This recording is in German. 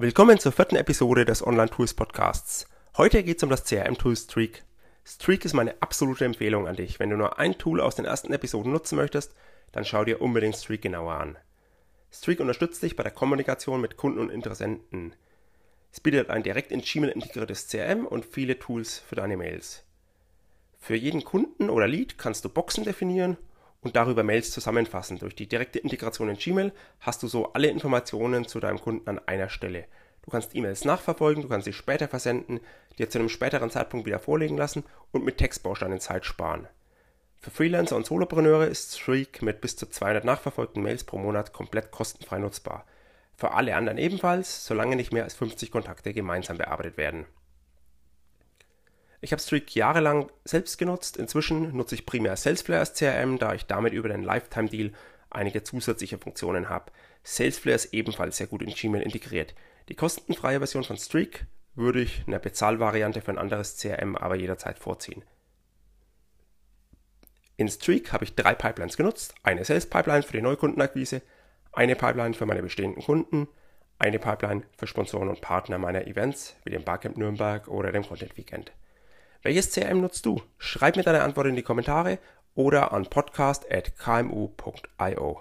Willkommen zur vierten Episode des Online Tools Podcasts. Heute geht es um das CRM-Tool Streak. Streak ist meine absolute Empfehlung an dich. Wenn du nur ein Tool aus den ersten Episoden nutzen möchtest, dann schau dir unbedingt Streak genauer an. Streak unterstützt dich bei der Kommunikation mit Kunden und Interessenten. Es bietet ein direkt in Gmail integriertes CRM und viele Tools für deine Mails. Für jeden Kunden oder Lead kannst du Boxen definieren und darüber Mails zusammenfassen. Durch die direkte Integration in Gmail hast du so alle Informationen zu deinem Kunden an einer Stelle. Du kannst E-Mails nachverfolgen, du kannst sie später versenden, dir zu einem späteren Zeitpunkt wieder vorlegen lassen und mit Textbausteinen Zeit sparen. Für Freelancer und Solopreneure ist Streak mit bis zu 200 nachverfolgten Mails pro Monat komplett kostenfrei nutzbar. Für alle anderen ebenfalls, solange nicht mehr als 50 Kontakte gemeinsam bearbeitet werden. Ich habe Streak jahrelang selbst genutzt. Inzwischen nutze ich primär Salesflare als CRM, da ich damit über den Lifetime Deal einige zusätzliche Funktionen habe. Salesflare ist ebenfalls sehr gut in Gmail integriert. Die kostenfreie Version von Streak würde ich in der Bezahlvariante für ein anderes CRM aber jederzeit vorziehen. In Streak habe ich drei Pipelines genutzt. Eine Sales Pipeline für die Neukundenakquise, eine Pipeline für meine bestehenden Kunden, eine Pipeline für Sponsoren und Partner meiner Events wie dem Barcamp Nürnberg oder dem Content Weekend. Welches CRM nutzt du? Schreib mir deine Antwort in die Kommentare oder an podcast.kmu.io.